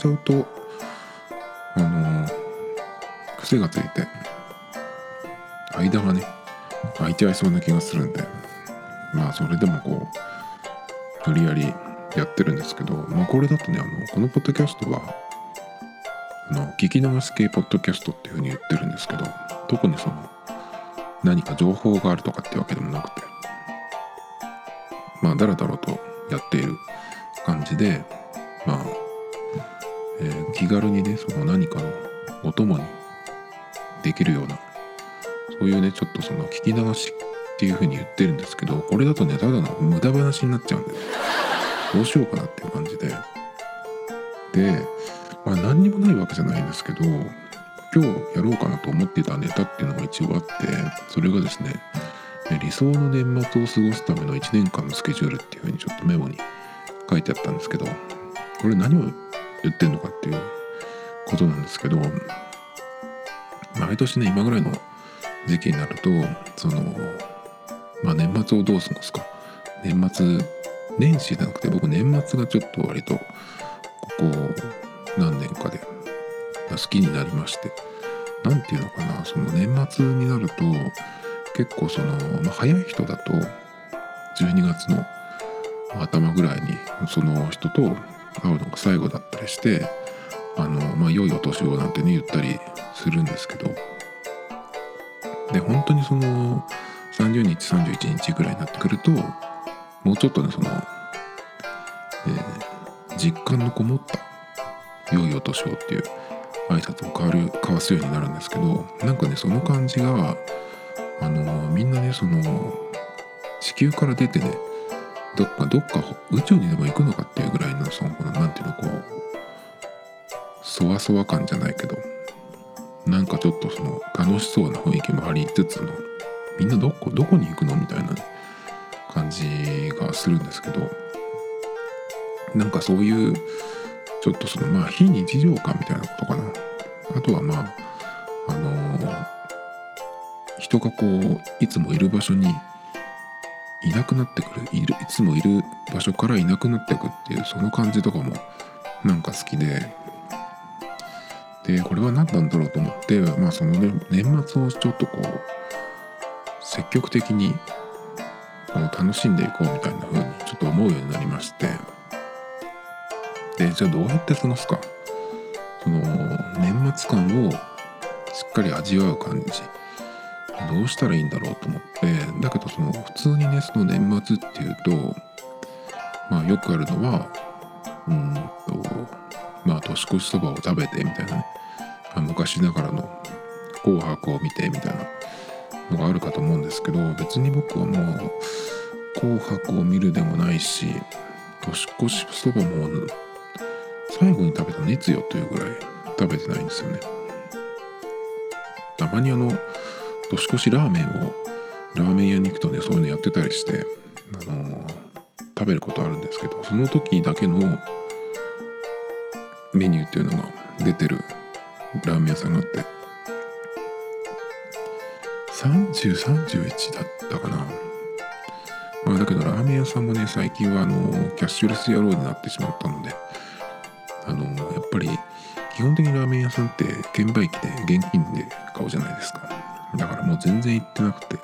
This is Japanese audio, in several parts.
ちゃうとあの癖がついて間がね空いちゃいそうな気がするんでまあそれでもこう無理やりやってるんですけど、まあ、これだとねあのこのポッドキャストはあの聞き流し系ポッドキャストっていうふうに言ってるんですけど特にその何か情報があるとかってわけでもなくてまあだらだらとやっている感じで、軽にねその何かのお供にできるようなそういうねちょっとその聞き流しっていうふうに言ってるんですけどこれだとねただの無駄話になっちゃうんで、ね、どうしようかなっていう感じで。で、まあ、何にもないわけじゃないんですけど今日やろうかなと思っていたネタっていうのが一応あってそれがですね理想の年末を過ごすための1年間のスケジュールっていうふうにちょっとメモに書いてあったんですけどこれ何を言ってんのかっていうことなんですけど毎年ね今ぐらいの時期になるとそのまあ年末をどう過ごすか。年末年始じゃなくて僕年末がちょっと割とここ何年かで好きになりまして。何て言うのかなその年末になると結構その、まあ、早い人だと12月の頭ぐらいにその人と会うのが最後だったりしてあのまあ良いお年をなんてね言ったりするんですけど。で本当にその30日31日ぐらいになってくるともうちょっとねその、えー、実感のこもった良いお年をっていう挨拶を変わる交わすようになるんですけどなんかねその感じがあのみんなねその地球から出てねどっかどっか宇宙にでも行くのかっていうぐらいのその何ていうのこうそわそわ感じゃないけどなんかちょっとその楽しそうな雰囲気もありつつのみんなどこどこに行くのみたいな感じがするんですけどなんかそういうちょっとそのまあ非日常感みたいなことかな。あとはまああのー、人がこういつもいる場所にいなくなってくる。いるいつもいる場所からいなくなってくっていうその感じとかもなんか好きで。でこれは何なんだろうと思ってまあその、ね、年末をちょっとこう積極的に楽しんでいこうみたいな風にちょっと思うようになりまして。でじゃあどうやって過ごすか。その年末感をしっかり味わう感じ。どうしたらいいんだろうと思って。だけどその普通にねその年末っていうとまあよくあるのはうんとまあ年越しそばを食べてみたいなね。あ昔ながらの「紅白」を見てみたいなのがあるかと思うんですけど別に僕はもう「紅白」を見るでもないし年越しそばも最後に食べたのいつよというぐらい食べてないんですよね。たまにあの年越しラーメンをラーメン屋に行くとねそういうのやってたりしてあの、食べることあるんですけどその時だけのメニューっていうのが出てるラーメン屋さんがあって。3031だったかな。まあだけどラーメン屋さんもね最近はあのキャッシュレス野郎になってしまったのであのやっぱり基本的にラーメン屋さんって券売機で現金で買うじゃないですか。だからもう全然行ってなくて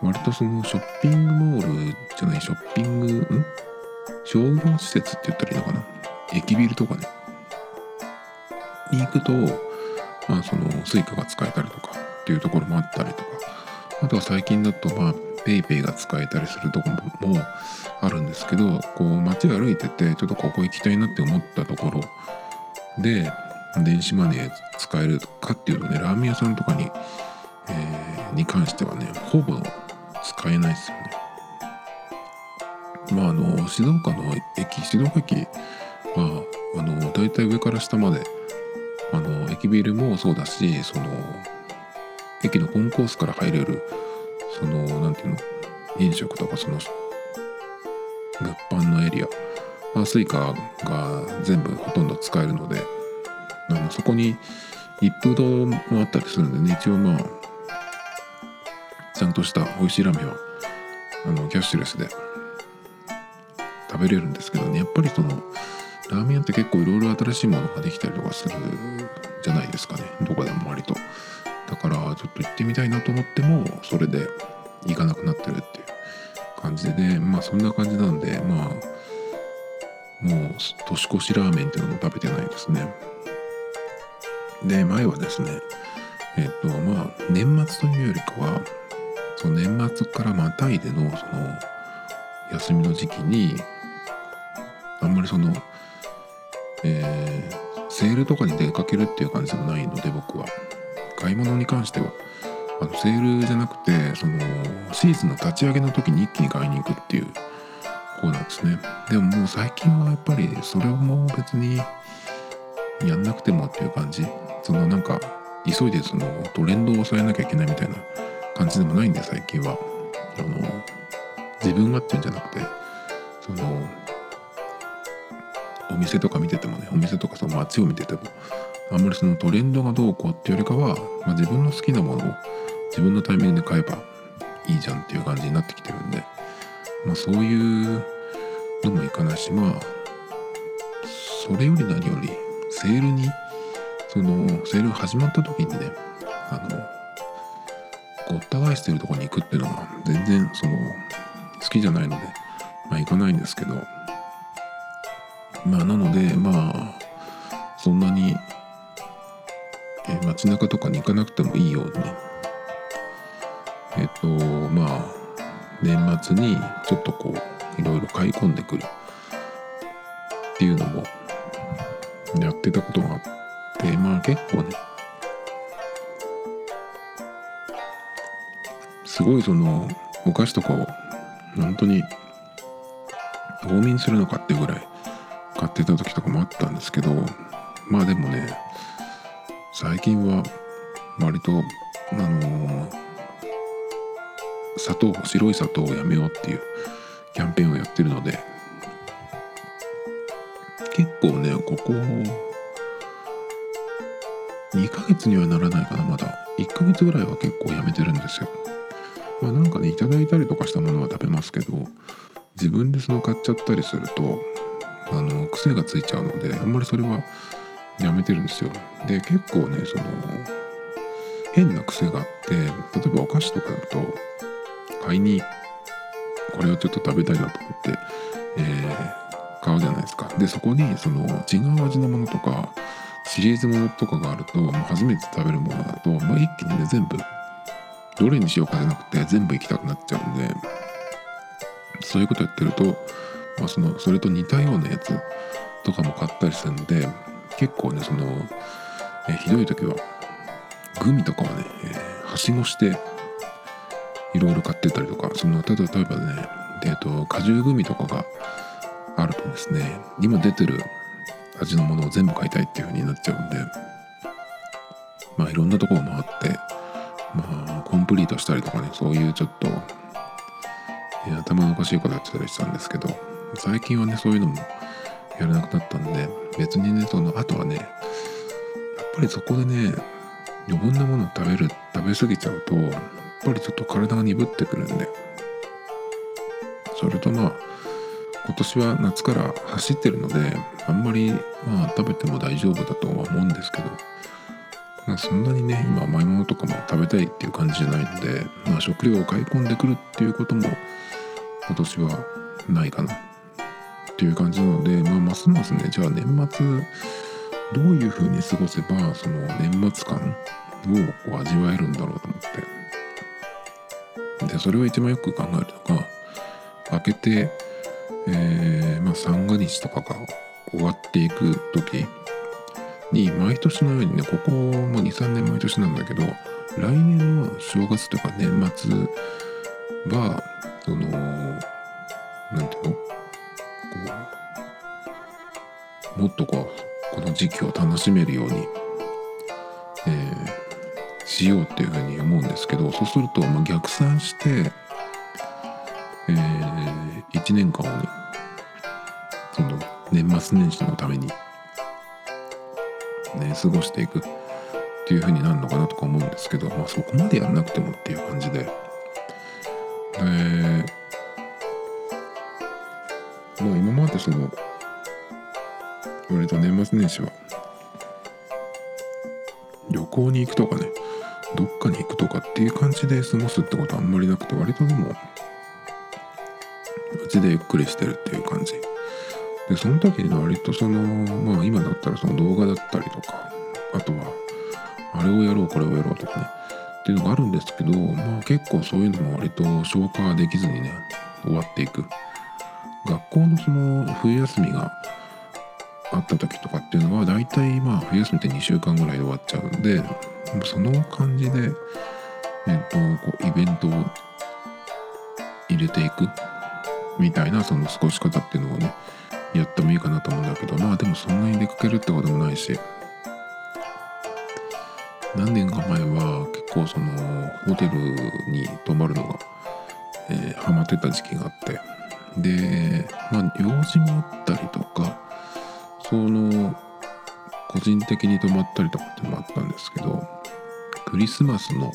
割とそのショッピングモールじゃないショッピングん？商業施設って言ったらいいのかな。駅ビルとかね。に行くとまあその Suica が使えたりとかっていうところもあったりとか。あとは最近だとまあ PayPay が使えたりするところもあるんですけどこう街を歩いててちょっとここ行きたいなって思ったところで電子マネー使えるかっていうとねラーメン屋さんとかに、えー、に関してはねほぼ使えないですよね。まああの静岡の駅静岡駅はあの大体上から下まであの駅ビルもそうだしその駅のコンコースから入れるその何ていうの？飲食とかその物販のエリア、まあ、 Suica が全部ほとんど使えるのであのそこに一風堂もあったりするんでね一応まあちゃんとした美味しいラーメンはあのキャッシュレスで食べれるんですけどね。やっぱりそのラーメン屋って結構いろいろ新しいものができたりとかするじゃないですかね。どこでも割と。だからちょっと行ってみたいなと思ってもそれで行かなくなってるっていう感じでまあそんな感じなんでまあもう年越しラーメンっていうのも食べてないですね。で前はですねえっ、とまあ年末というよりかはその年末からまたいでのその休みの時期にあんまりそのえー、セールとかに出かけるっていう感じでもないので僕は。買い物に関しては。あのセールじゃなくてそのシーズンの立ち上げの時に一気に買いに行くっていう方なんですね。でももう最近はやっぱりそれをもう別にやんなくてもっていう感じ。そのなんか急いでそのトレンドを抑えなきゃいけないみたいな感じでもないんで最近は。あの自分がっていうんじゃなくてそのお店とか見ててもねお店とかその街を見ててもあんまりそのトレンドがどうこうっていうよりかは、まあ、自分の好きなものを自分のタイミングで買えばいいじゃんっていう感じになってきてるんで、まあ、そういうのもいかないしまあそれより何よりセールにそのセールが始まった時にねあのごった返してるとこに行くっていうのは全然その好きじゃないのでまあ行かないんですけどまあなのでまあそんなに、えー、街中とかに行かなくてもいいように。えっ、とまあ年末にちょっとこういろいろ買い込んでくる。っていうのもやってたことがあってまあ結構ね。すごいそのお菓子とかを本当に冬眠するのかってぐらい。買ってた時とかもあったんですけどまあでもね最近は割とあのー、砂糖白い砂糖をやめようっていうキャンペーンをやってるので結構ねここ2ヶ月にはならないかなまだ。1ヶ月ぐらいは結構やめてるんですよ。まあなんかねいただいたりとかしたものは食べますけど自分でその買っちゃったりするとあの癖がついちゃうのであんまりそれはやめてるんですよ。で結構ねその変な癖があって例えばお菓子とかだと買いにこれをちょっと食べたいなと思って、えー、買うじゃないですか。でそこにその違う味のものとかシリーズものとかがあるともう初めて食べるものだと、まあ、一気にね全部どれにしようかじゃなくて全部行きたくなっちゃうんでそういうことやってると、まあ、そのそれと似たようなやつとかも買ったりするんで結構ねその、えひどい時はグミとかはね、え、はしごしていろいろ買ってたりとかその例えばねえーと、果汁グミとかがあるとですね今出てる味のものを全部買いたいっていう風になっちゃうんでまあいろんなところ回ってまあコンプリートしたりとかねそういうちょっと、頭のおかしいことやってたりしたんですけど最近はねそういうのもやらなくなったんで別にねそのあとはねやっぱりそこでね余分なものを食べる食べ過ぎちゃうとやっぱりちょっと体が鈍ってくるんで。それとまあ今年は夏から走ってるのであんまりまあ食べても大丈夫だとは思うんですけど、まあ、そんなにね今甘いものとかも食べたいっていう感じじゃないので、まあ、食料を買い込んでくるっていうことも今年はないかな。っていう感じなので、まあ、ますますねじゃあ年末どういう風に過ごせばその年末感をこう味わえるんだろうと思って。でそれを一番よく考えるのが開けて、えー、まあ、三が日とかが終わっていく時に毎年のようにねここも23年毎年なんだけど来年の正月とか年末はその何ていうの？うもっとこうこの時期を楽しめるように、えー、しようっていうふうに思うんですけどそうすると、まあ、逆算してえー、1年間をねその年末年始のためにね、過ごしていくっていう風になるのかなとか思うんですけど、まあ、そこまでやんなくてもっていう感じで。でまあ今までその割と年末年始は旅行に行くとかねどっかに行くとかっていう感じで過ごすってことはあんまりなくて割とでもうちでゆっくりしてるっていう感じ。でその時に割とそのまあ今だったらその動画だったりとかあとはあれをやろうこれをやろうとかねっていうのがあるんですけどまあ結構そういうのも割と消化できずにね終わっていく。学校のその冬休みがあった時とかっていうのは大体まあ冬休みって2週間ぐらいで終わっちゃうんでその感じで、えっと、こうイベントを入れていくみたいなその過ごし方っていうのをねやってもいいかなと思うんだけどまあでもそんなに出かけるってこともないし何年か前は結構そのホテルに泊まるのが、えー、ハマってた時期があってでまあ用事もあったりとかその個人的に泊まったりとかってのもあったんですけどクリスマスの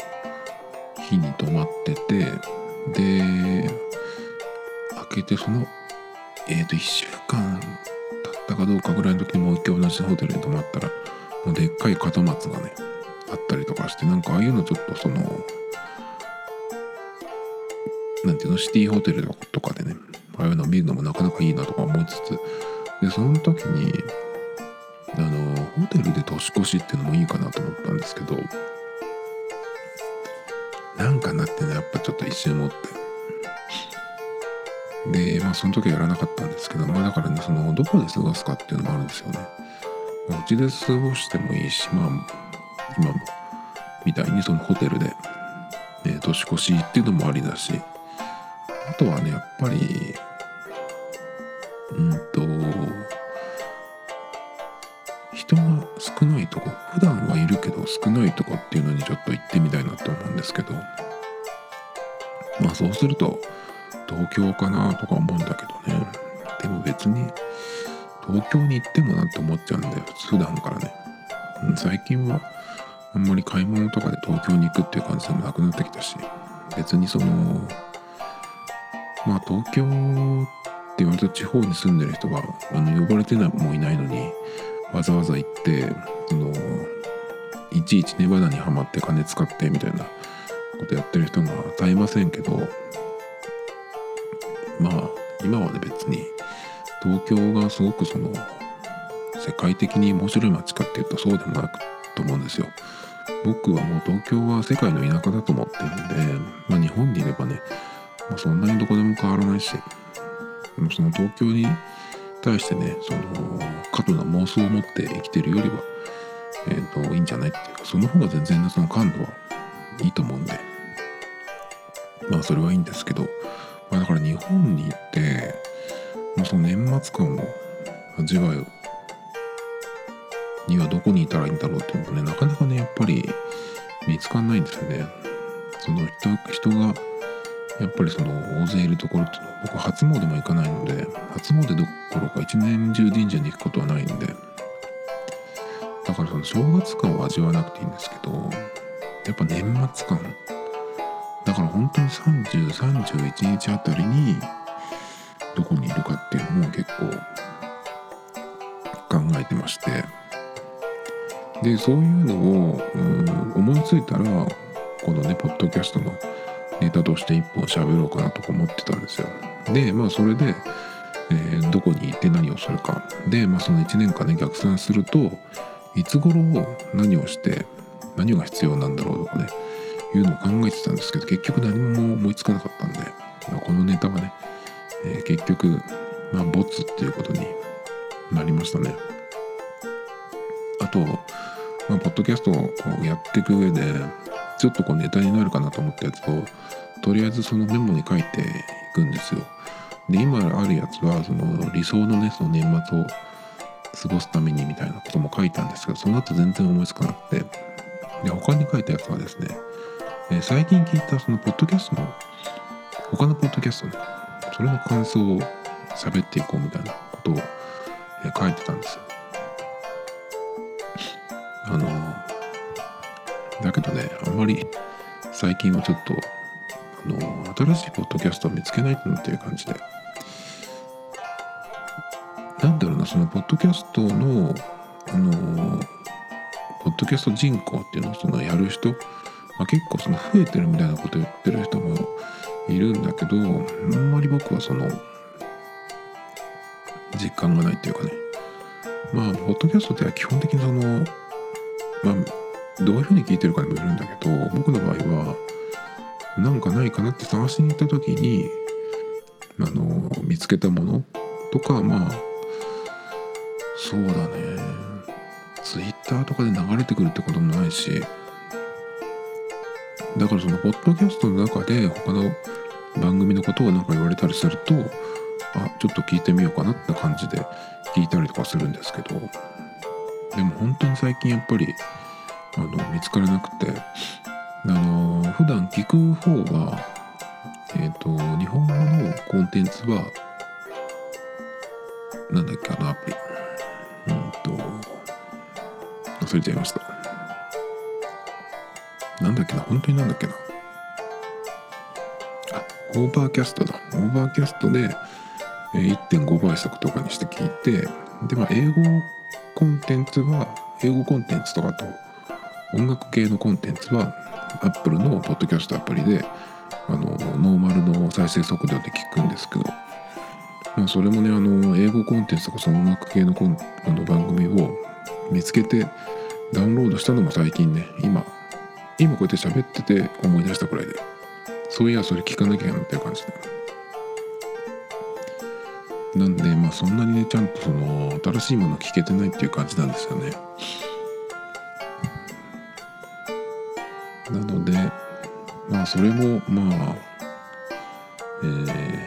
日に泊まっててで開けてそのえっ、ー、と1週間経ったかどうかぐらいの時にもう一回同じホテルに泊まったらもうでっかい門松がねあったりとかしてなんかああいうのちょっとそのなんていうのシティホテルとかでねああいうのを見るのもなかなかいいなとか思いつつ。でその時にあのホテルで年越しっていうのもいいかなと思ったんですけどなんかなってねやっぱちょっと一瞬思って。でまあその時はやらなかったんですけどまあだからねそのどこで過ごすかっていうのもあるんですよね。うちで過ごしてもいいしまあ今もみたいにそのホテルで、ね、年越しっていうのもありだし。あとはねやっぱりうんと人が少ないとこ普段はいるけど少ないとこっていうのにちょっと行ってみたいなと思うんですけどまあそうすると東京かなとか思うんだけどね。でも別に東京に行ってもなって思っちゃうんだよ。普段からね。最近はあんまり買い物とかで東京に行くっていう感じでもなくなってきたし別にそのまあ東京って割と地方に住んでる人はあの呼ばれてもいないのにわざわざ行ってそのいちいちネバダにはまって金使ってみたいなことやってる人が絶えませんけどまあ今はね別に東京がすごくその世界的に面白い街かっていうとそうでもなくと思うんですよ。僕はもう東京は世界の田舎だと思ってるんで、まあ、日本にいればね、まあ、そんなにどこでも変わらないしその東京に対してねその過度な妄想を持って生きてるよりは、えーと、いいんじゃないっていうかその方が全然その感度はいいと思うんで。まあそれはいいんですけど、まあ、だから日本に行ってまあ、その年末感を味わうにはどこにいたらいいんだろうっていうのもねなかなかねやっぱり見つかんないんですよね。その人人がやっぱりその大勢いるところっていうのは僕初詣も行かないので初詣どころか一年中神社に行くことはないんで。だからその正月感を味わわなくていいんですけどやっぱ年末感。だから本当に3031日あたりにどこにいるかっていうのも結構考えてまして。でそういうのを思いついたらこのねポッドキャストのネタとして一本喋ろうかなとか思ってたんですよ。でまあそれで、えー、どこに行って何をするか。でまあその1年間ね逆算するといつ頃何をして何が必要なんだろうとかねいうのを考えてたんですけど結局何も思いつかなかったんで、まあ、このネタはね、えー、結局まあボツっていうことになりましたね。あとまあ、ポッドキャストをこうやっていく上でちょっとこうネタになるかなと思ったやつをとりあえずそのメモに書いていくんですよ。で今あるやつはその理想のねその年末を過ごすためにみたいなことも書いたんですけどその後全然思いつかなくてで他に書いたやつはですね、え、最近聞いたそのポッドキャストの他のポッドキャストねそれの感想を喋っていこうみたいなことを、え、書いてたんですよ。あのだけどねあんまり最近はちょっとあの新しいポッドキャストを見つけないっていう感じで。なんだろうなそのポッドキャストのあのポッドキャスト人口っていうのをそのやる人、まあ、結構その増えてるみたいなこと言ってる人もいるんだけどあんまり僕はその実感がないっていうかね。まあポッドキャストって基本的にそのまあどういうふうに聞いてるかにもよるんだけど僕の場合はなんかないかなって探しに行った時にあの見つけたものとかまあそうだね。ツイッターとかで流れてくるってこともないしだからそのポッドキャストの中で他の番組のことをなんか言われたりするとあちょっと聞いてみようかなって感じで聞いたりとかするんですけどでも本当に最近やっぱりあの見つからなくて。あの普段聞く方はえっ、ー、と日本語のコンテンツはなんだっけあのアプリ。うんと忘れちゃいました。なんだっけな本当になんだっけな。あ Overcast だ。 Overcast で1.5倍速とかにして聞いてでまあ英語コンテンツは英語コンテンツとかと音楽系のコンテンツは Apple のポッドキャストアプリであのノーマルの再生速度で聞くんですけど、まあ、それもねあの英語コンテンツとかその音楽系のコンあの番組を見つけてダウンロードしたのも最近ね今今こうやって喋ってて思い出したくらいでそういやそれ聞かなきゃなっていう感じで。なんでまあそんなにねちゃんとその新しいもの聞けてないっていう感じなんですよねなのでまあそれもまあえー、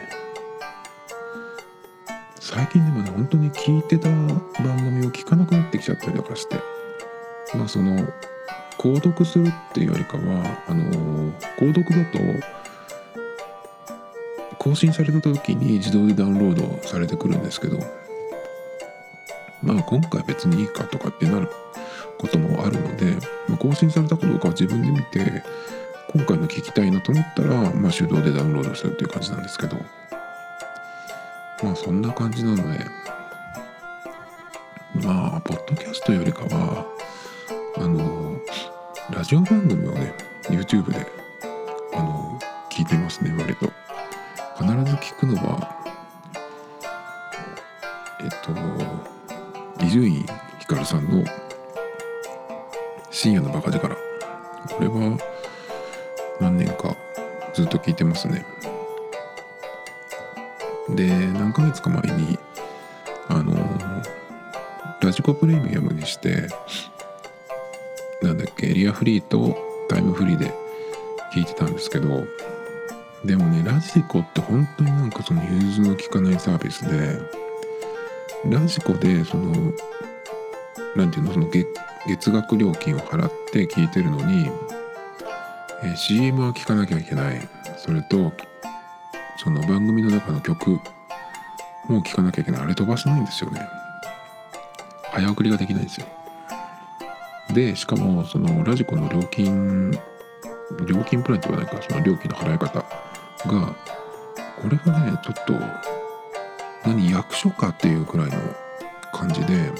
最近でもね本当に聞いてた番組を聞かなくなってきちゃったりとかしてまあその購読するっていうよりかはあの購読だと更新された時に自動でダウンロードされてくるんですけどまあ今回別にいいかとかってなることもあるので、更新されたかどうかは自分で見て今回の聞きたいなと思ったら、まあ、手動でダウンロードするっていう感じなんですけどまあそんな感じなのでまあポッドキャストよりかはあのラジオ番組をね YouTube であの聞いてますね割と。必ず聞くのはえっと伊集院光さんの「深夜のバカ力」これは何年かずっと聞いてますね。で何ヶ月か前にあのラジコプレミアムにしてなんだっけエリアフリーとタイムフリーで聞いてたんですけどでもねラジコって本当になんかその融通の利かないサービスでラジコでその何ていうのその月月額料金を払って聞いてるのに、えー、CM は聞かなきゃいけない。それとその番組の中の曲も聞かなきゃいけない。あれ飛ばせないんですよね。早送りができないんですよ。でしかもそのラジコの料金料金プランって言わないか。その料金の払い方がこれがねちょっと何役所かっていうくらいの感じで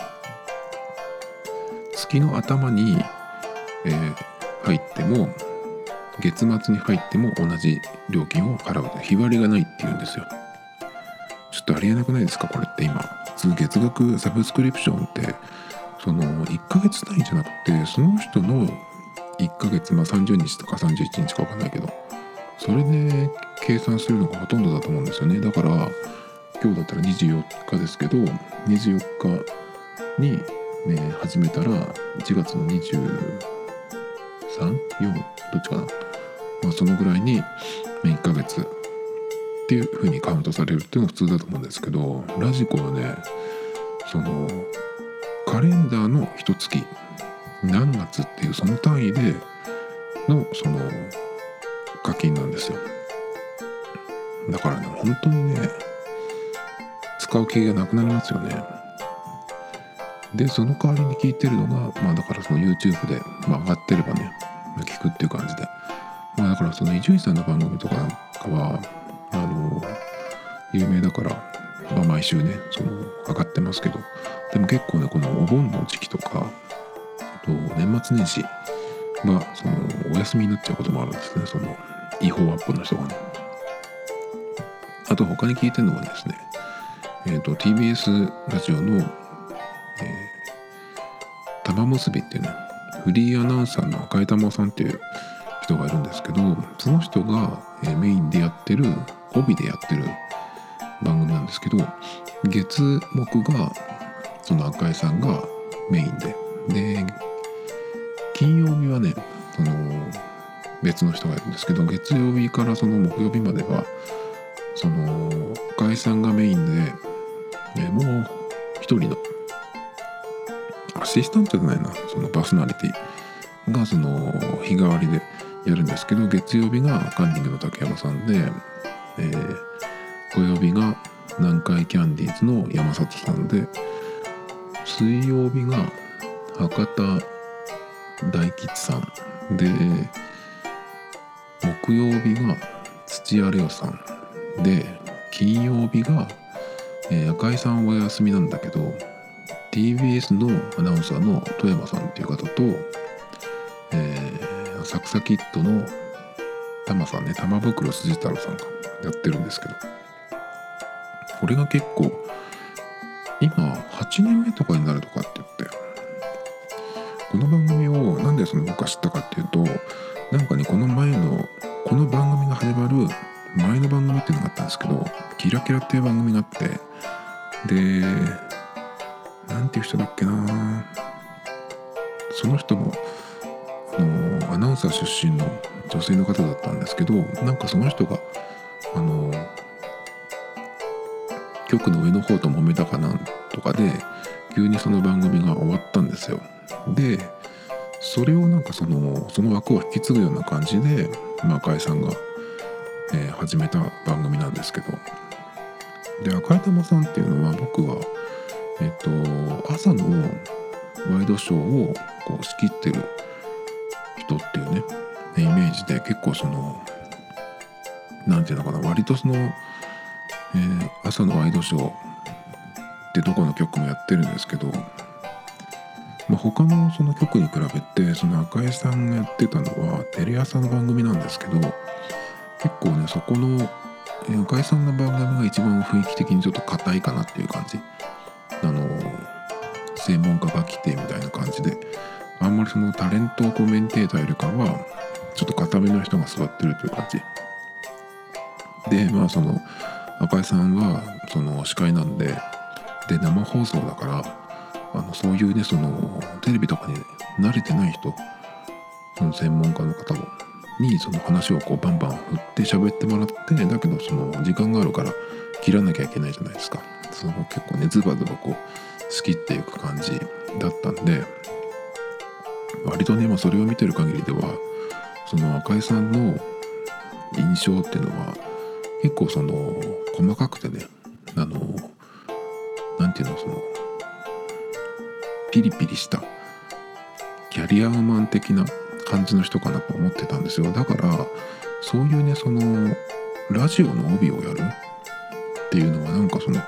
月の頭に、えー、入っても月末に入っても同じ料金を払う日割りがないっていうんですよ。ちょっとありえなくないですか？これって今。普通月額サブスクリプションってその1ヶ月単位じゃなくてその人の1ヶ月まあ30日とか31日か分かんないけどそれで計算するのがほとんどだと思うんですよね。だから今日だったら24日ですけど24日に、ね、始めたら1月の234どっちかな、まあ、そのぐらいに1ヶ月っていう風にカウントされるっていうのが普通だと思うんですけどラジコはねそのカレンダーの一月何月っていうその単位でのその課金なんですよ。だからね本当にね使う気がなくなりますよね。でその代わりに聞いてるのがまあだからその YouTube で、まあ、上がってればね聞くっていう感じで。まあだからその伊集院さんの番組とかなんかはあの有名だから、まあ、毎週ねその上がってますけど。でも結構ねこのお盆の時期とかあと年末年始がそのお休みになっちゃうこともあるんですね。その違法アップの人がね。あと他に聞いてるのはですねえっ、ー、と TBS ラジオの、玉結びっていうねフリーアナウンサーの赤井玉さんっていう人がいるんですけどその人が、メインでやってる帯でやってる番組なんですけど月木がその赤井さんがメインで。で金曜日はねその別の人がいるんですけど月曜日からその木曜日まではその赤井さんがメインで、もう一人のアシスタントじゃないな。そのパーソナリティがその日替わりでやるんですけど月曜日がカンニングの竹山さんで、えー、土曜日が南海キャンディーズの山里さんで水曜日が博多大吉さんで木曜日が土屋レオさんで金曜日が、えー、赤井さんお休みなんだけど TBS のアナウンサーの富山さんっていう方と、えー、サクサキッドのタマさんね玉袋筋太郎さんがやってるんですけどこれが結構今8年目とかになるとかって言ってこの番組をなんでその僕は知ったかっていうとなんかねこの前のこの番組が始まる前の番組っていうのがあったんですけど「キラキラ」っていう番組があってでなんていう人だっけな。その人もあのアナウンサー出身の女性の方だったんですけどなんかその人があの局の上の方と揉めたかなんとかで急にその番組が終わったんですよ。でそれをなんかそのその枠を引き継ぐような感じで、まあ、赤井さんが、えー、始めた番組なんですけど。で赤井玉さんっていうのは僕はえっ、と朝のワイドショーをこう仕切ってる人っていうねイメージで結構その何て言うのかな割とそのえー、朝のワイドショーってどこの局もやってるんですけど、まあ、他のその局に比べてその赤江さんがやってたのはテレ朝の番組なんですけど結構ねそこの、え、赤江さんの番組が一番雰囲気的にちょっと硬いかなっていう感じ。あの専門家が来てみたいな感じであんまりそのタレントコメンテーターよりかはちょっと硬めの人が座ってるという感じ。でまあその赤井さんはその司会なんでで生放送だからあのそういうねそのテレビとかに慣れてない人その専門家の方もにその話をこうバンバン振って喋ってもらってだけどその時間があるから切らなきゃいけないじゃないですか。その結構ねズバズバこう好きっていく感じだったんで割とね、まあ、それを見てる限りではその赤井さんの印象っていうのは結構その細かくてねあの何て言うのそのピリピリしたキャリアマン的な感じの人かなと思ってたんですよ。だからそういうねそのラジオの帯をやるっていうのはなんかその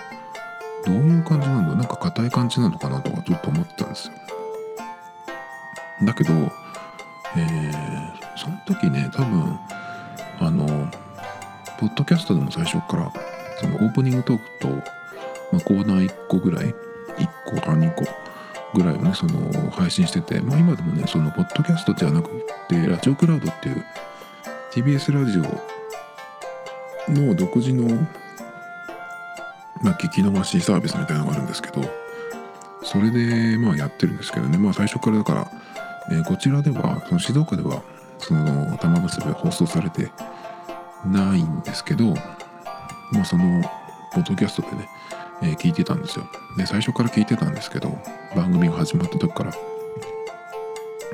どういう感じなんだなんか硬い感じなのかなとかちょっと思ってたんですよ。だけどえー、その時ね多分あのポッドキャストでも最初からそのオープニングトークと、まあ、コーナー1個ぐらい1個か2個ぐらいをねその配信してて、まあ、今でもねそのポッドキャストじゃなくてラジオクラウドっていう TBS ラジオの独自の、まあ、聞き逃しサービスみたいなのがあるんですけどそれでまあやってるんですけどね。まあ最初からだから、えー、こちらではその静岡ではその玉結び放送されてないんですけど、まあ、そのポッドキャストでね、えー、聞いてたんですよ。で最初から聞いてたんですけど番組が始まった時から。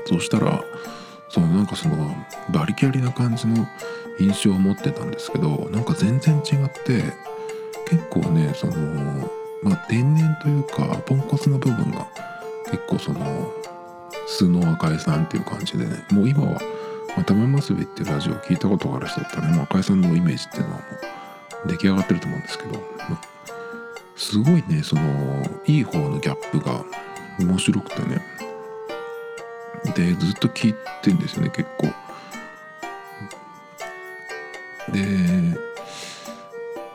そしたらそのなんかそのバリキャリな感じの印象を持ってたんですけどなんか全然違って結構ねそのまあ天然というかポンコツの部分が結構その素の赤井さんっていう感じでねもう今は「まあ、玉結び」っていうラジオを聞いたことがある人だったらね、まあ、赤井さんのイメージっていうのはもう出来上がってると思うんですけど、まあ、すごいねそのいい方のギャップが面白くてね。でずっと聞いてんですよね結構。で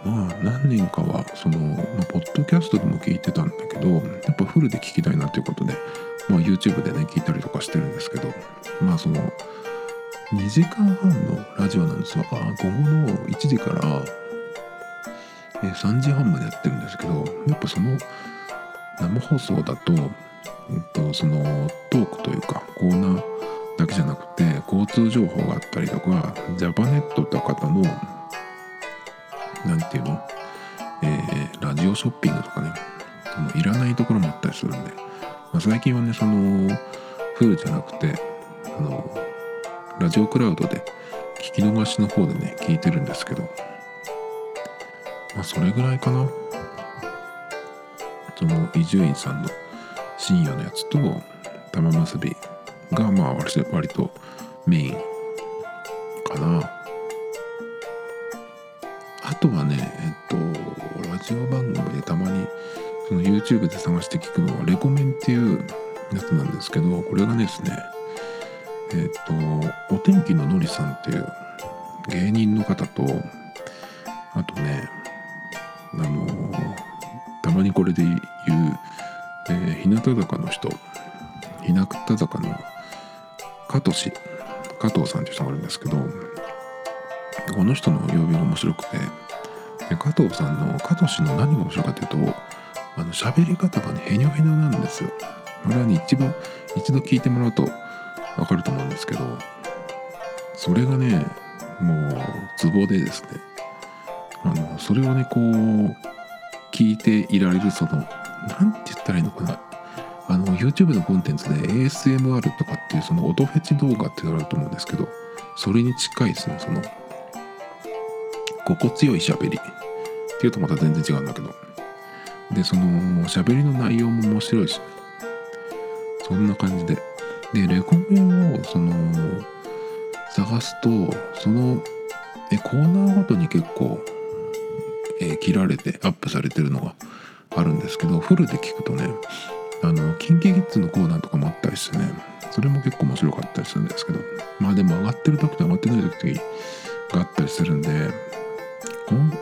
まあ何年かはその、まあ、ポッドキャストでも聞いてたんだけどやっぱフルで聞きたいなということで、まあ、YouTube でね聞いたりとかしてるんですけどまあその2時間半のラジオなんですが午後の1時から3時半までやってるんですけどやっぱその生放送だと,、えっとそのトークというかコーナーだけじゃなくて交通情報があったりとかジャパネットって方の何て言うの、えー、ラジオショッピングとかね。いらないところもあったりするんで、まあ、最近はねそのフルじゃなくてあのラジオクラウドで聞き逃しの方でね聞いてるんですけど。まあそれぐらいかな。その伊集院さんの深夜のやつと玉結びがまあ割とメインかな。とはねえっとラジオ番組でたまにその YouTube で探して聞くのはレコメンっていうやつなんですけどこれがですねえっとお天気ののりさんっていう芸人の方とあとねあのたまにこれで言う、えー、日向坂の人日向坂の加藤氏加藤さんっていう人がいるんですけどこの人の曜日が面白くて加藤さんの加藤氏の何が面白いかというとあの喋り方がねへにょへにょなんですよ。これはね一番一度聞いてもらうと分かると思うんですけどそれがねもうツボでですね。あのそれをねこう聞いていられるその何て言ったらいいのかな。あの YouTube のコンテンツで ASMR とかっていうその音フェチ動画って言われると思うんですけどそれに近いですねその心地よい喋り。っていうとまた全然違うんだけど。でその喋りの内容も面白いし。そんな感じで。でレコメンをその探すとそのえコーナーごとに結構、え、切られてアップされてるのがあるんですけどフルで聞くとねあの KinKiKids のコーナーとかもあったりしてねそれも結構面白かったりするんですけど。まあでも上がってる時と上がってない時があったりするんで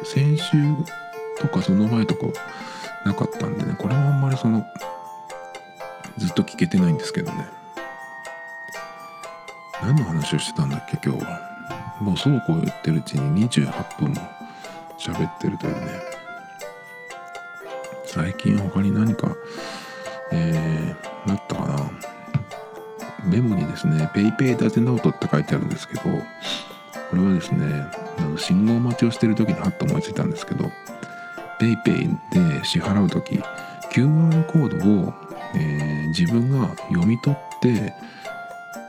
先週とかその前とかなかったんでねこれはあんまりそのずっと聞けてないんですけどね。何の話をしてたんだっけ今日は。もうそうこう言ってるうちに28分も喋ってるというね。最近他に何かえー、なったかな。メモにですね PayPay ダゼノートって書いてあるんですけどこれはですね信号待ちをしてる時にハッと思いついたんですけど PayPay で支払う時 QR コードを、えー、自分が読み取って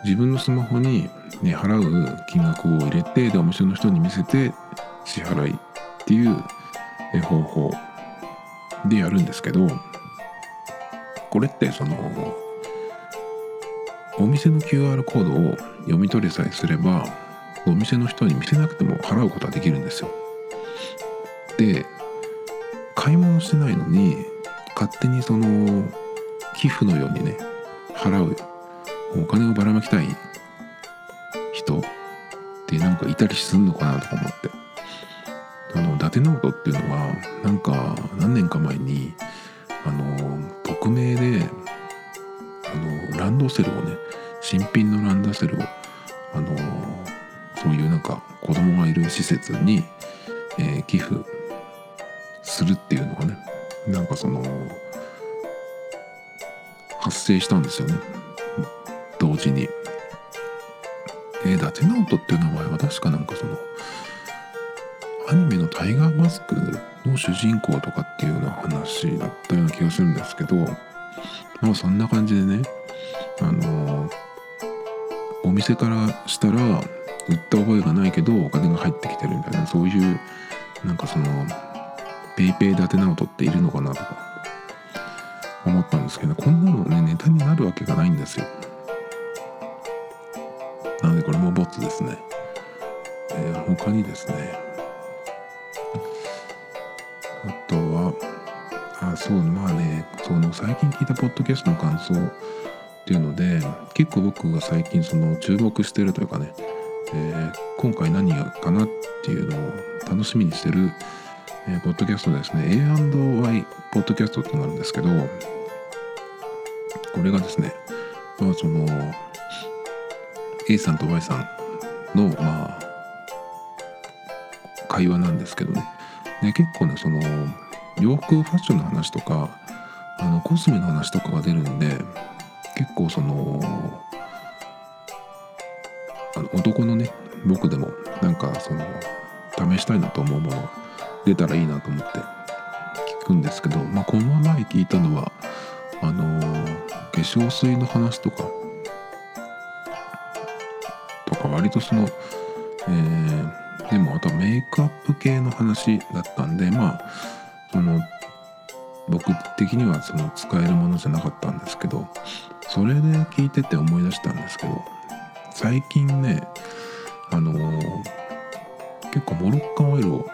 自分のスマホに、ね、払う金額を入れてでお店の人に見せて支払いっていう方法でやるんですけどこれってそのお店の QR コードを読み取りさえすればお店の人に見せなくても払うことはできるんですよ。で買い物してないのに勝手にその寄付のようにね払うお金をばらまきたい人ってなんかいたりすんのかなとか思って。あの伊達直人っていうのはなんか何年か前にあの匿名であのランドセルをね新品のランドセルをあのそういうなんか子供がいる施設に、えー、寄付するっていうのがねなんかその発生したんですよね同時に。えー、伊達直人っていう名前は確かなんかそのアニメのタイガーマスクの主人公とかっていうような話だったような気がするんですけどまあそんな感じでねあのお店からしたら売った覚えがないけどお金が入ってきてるみたいなそういうなんかそのペイペイ伊達直人っているのかなとか思ったんですけどこんなのねネタになるわけがないんですよ。なのでこれもボツですね、えー、他にですね。あとはあそうまあねその最近聞いたポッドキャストの感想っていうので結構僕が最近その注目してるというかね、えー、今回何やかなっていうのを楽しみにしてる、えー、ポッドキャストですね A&Y ポッドキャストってなるんですけどこれがですねまあその A さんと Y さんのまあ会話なんですけどね。で結構ねその洋服ファッションの話とかあのコスメの話とかが出るんで結構そのの男のね僕でもなんかその試したいなと思うもの出たらいいなと思って聞くんですけど、まあ、この前聞いたのはあの化粧水の話とかとか割とその、えー、でもあとはメイクアップ系の話だったんでまあその僕的にはその使えるものじゃなかったんですけどそれで聞いてて思い出したんですけど最近ねあのー、結構モロッカンオイルを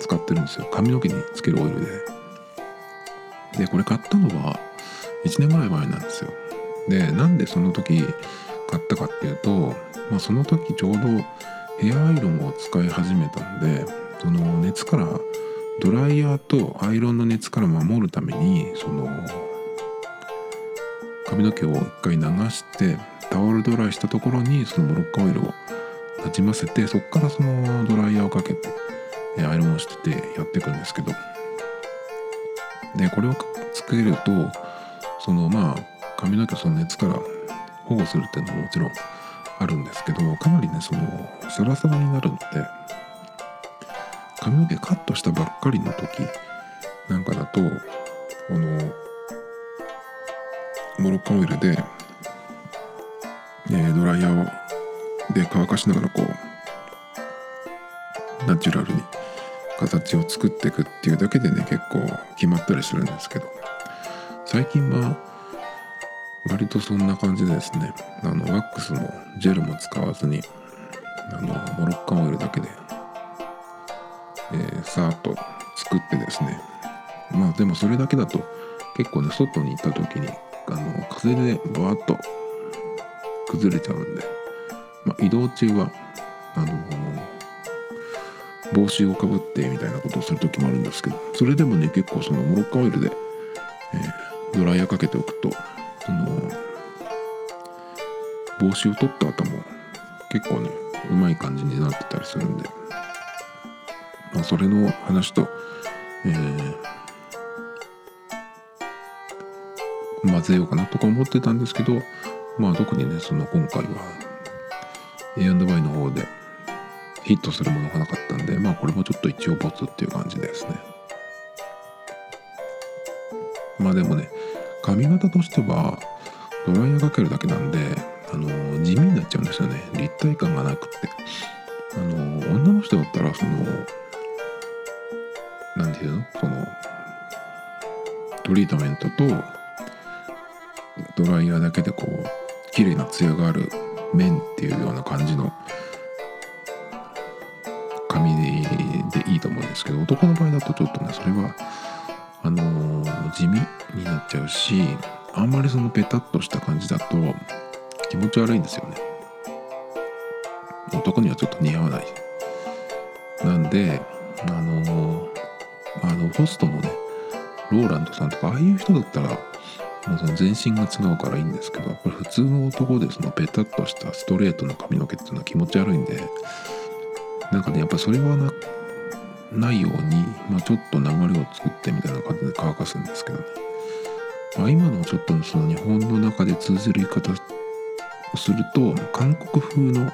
使ってるんですよ。髪の毛につけるオイルで。でこれ買ったのは1年ぐらい前なんですよ。でなんでその時買ったかっていうと、まあ、その時ちょうどヘアアイロンを使い始めたんでその熱からドライヤーとアイロンの熱から守るためにその髪の毛を一回流してタオルドライしたところにそのモロッカオイルをなじませてそこからそのドライヤーをかけてアイロンをしててやっていくんですけど。でこれをつけるとそのまあ髪の毛その熱から保護するっていうのももちろんあるんですけどかなりねそのサラサラになるので髪の毛カットしたばっかりの時なんかだとこのモロッカオイルで、えー、ドライヤーをで乾かしながらこうナチュラルに形を作っていくっていうだけでね結構決まったりするんですけど。最近は割とそんな感じでですねあのワックスもジェルも使わずにあのモロッカンオイルだけで、えー、さーっと作ってですね。まあでもそれだけだと結構ね外に行った時にあの風でバーッと崩れちゃうんで、まあ、移動中はあの帽子をかぶってみたいなことをする時もあるんですけどそれでもね結構そのモロッカオイルで、えー、ドライヤーかけておくとその帽子を取った後も結構ねうまい感じになってたりするんで、まあ、それの話と、えー、混ぜようかなとか思ってたんですけどまあ特にねその今回は A&Y の方でヒットするものがなかったんでまあこれもちょっと一応ボツっていう感じですね。まあでもね髪型としてはドライヤーかけるだけなんであの地味になっちゃうんですよね。立体感がなくって。あの女の人だったらその何て言うの？そのトリートメントとドライヤーだけでこう綺麗なツヤがある面っていうような感じの髪でいいと思うんですけど男の場合だとちょっとねそれはあのー、地味になっちゃうしあんまりそのペタッとした感じだと気持ち悪いんですよね。男にはちょっと似合わない。なんであのー、あのホストのねローランドさんとかああいう人だったらもうその全身が違うからいいんですけどこれ普通の男でそのペタッとしたストレートの髪の毛っていうのは気持ち悪いんでなんかねやっぱそれはなないように、まあ、ちょっと流れを作ってみたいな感じで乾かすんですけどね、まあ、今のちょっとその日本の中で通じる言い方をすると韓国風の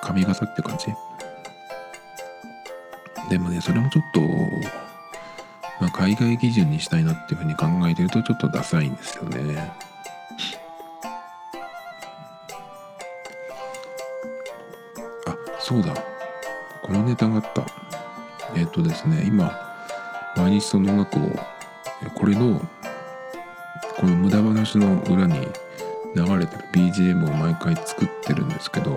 髪型って感じ？でもねそれもちょっと、まあ、海外基準にしたいなっていうふうに考えてるとちょっとダサいんですよねあそうだこのネタがあった。えっ、ー、とですね、今、毎日その音楽を、これの、この無駄話の裏に流れてる BGM を毎回作ってるんですけど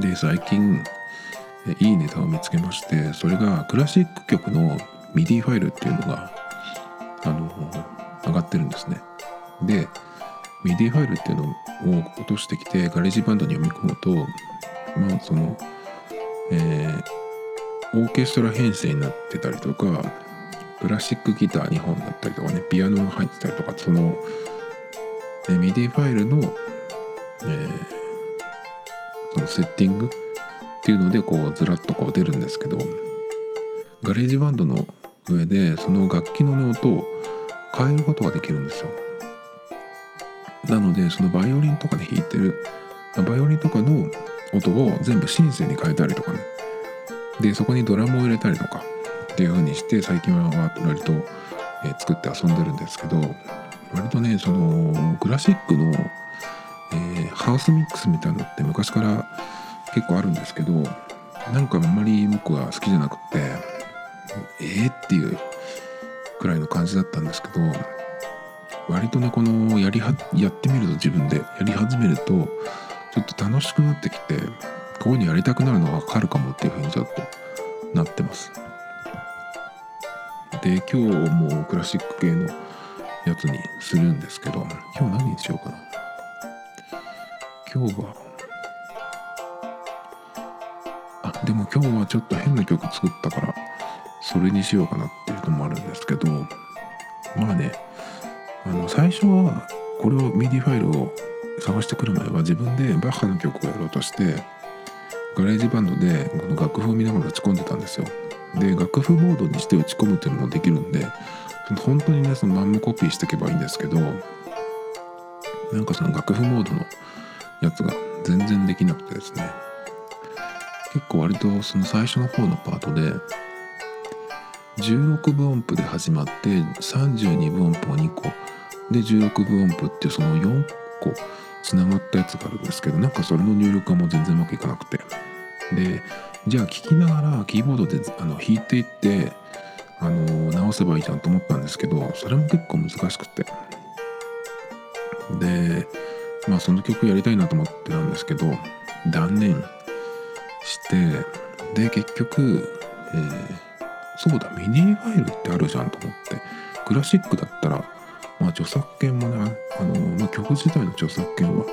で最近いいネタを見つけましてそれがクラシック曲の MIDI ファイルっていうのがあの上がってるんですね。で MIDI ファイルっていうのを落としてきて GarageBand に読み込むとまあそのえー、オーケストラ編成になってたりとかクラシックギター2本だったりとかねピアノが入ってたりとかその、え MIDI ファイルの、えー、そのセッティングっていうのでこうずらっとこう出るんですけど GarageBand の上でその楽器の音を変えることができるんですよ。なのでそのバイオリンとかで弾いてるバイオリンとかの音を全部シンセに変えたりとかね。でそこにドラムを入れたりとかっていう風にして最近は割と、え、作って遊んでるんですけど割とねそのクラシックの、えー、ハウスミックスみたいなのって昔から結構あるんですけどなんかあんまり僕は好きじゃなくってえーっていうくらいの感じだったんですけど割とねこのやりはやってみると自分でやり始めるとちょっと楽しくなってきてこういうのやりたくなるのが分かるかもっていうふうにちょっとなってます。で今日もクラシック系のやつにするんですけど今日何にしようかな。今日はあでも今日はちょっと変な曲作ったからそれにしようかなっていうのもあるんですけどまあねあの最初はこれを MIDI ファイルを探してくる前は自分でバッハの曲をやろうとして GarageBand でこの楽譜を見ながら打ち込んでたんですよ。で楽譜モードにして打ち込むっていうのもできるんで本当にねそのまんまコピーしていけばいいんですけどなんかその楽譜モードのやつが全然できなくてですね。結構割とその最初の方のパートで16分音符で始まって32分音符を2個。で16分音符っていうその4個つながったやつがあるんですけどなんかそれの入力がもう全然うまくいかなくて。でじゃあ聞きながらキーボードであの弾いていってあの直せばいいじゃんと思ったんですけどそれも結構難しくて。でまあその曲やりたいなと思ってたんですけど断念。してで結局、えー、そうだミニファイルってあるじゃんと思って。クラシックだったらまあ著作権もねあの、まあ、曲自体の著作権は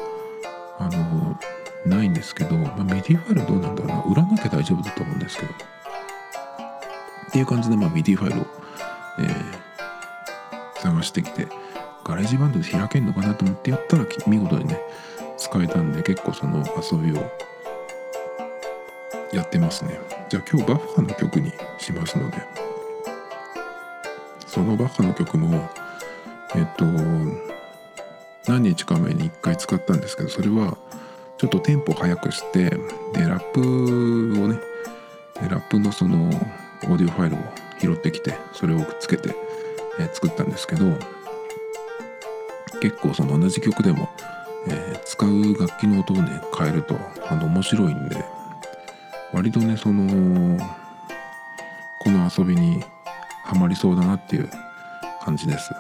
あのないんですけど、まあ、メディファイルどうなんだろうな。売らなきゃ大丈夫だと思うんですけど。っていう感じで、まあ、メディファイルを、えー、探してきてGarageBand で開けるのかなと思ってやったら見事にね使えたんで結構その遊びをやってますね。じゃあ今日バッハの曲にしますので。そのバッハの曲もえっと何日か前に1回使ったんですけどそれはちょっとテンポ速くしてでラップをねラップのそのオーディオファイルを拾ってきてそれをくっつけて、え作ったんですけど結構その同じ曲でも、えー、使う楽器の音をね変えるとあの面白いんで割とねそのこの遊びにはまりそうだなっていう感じです。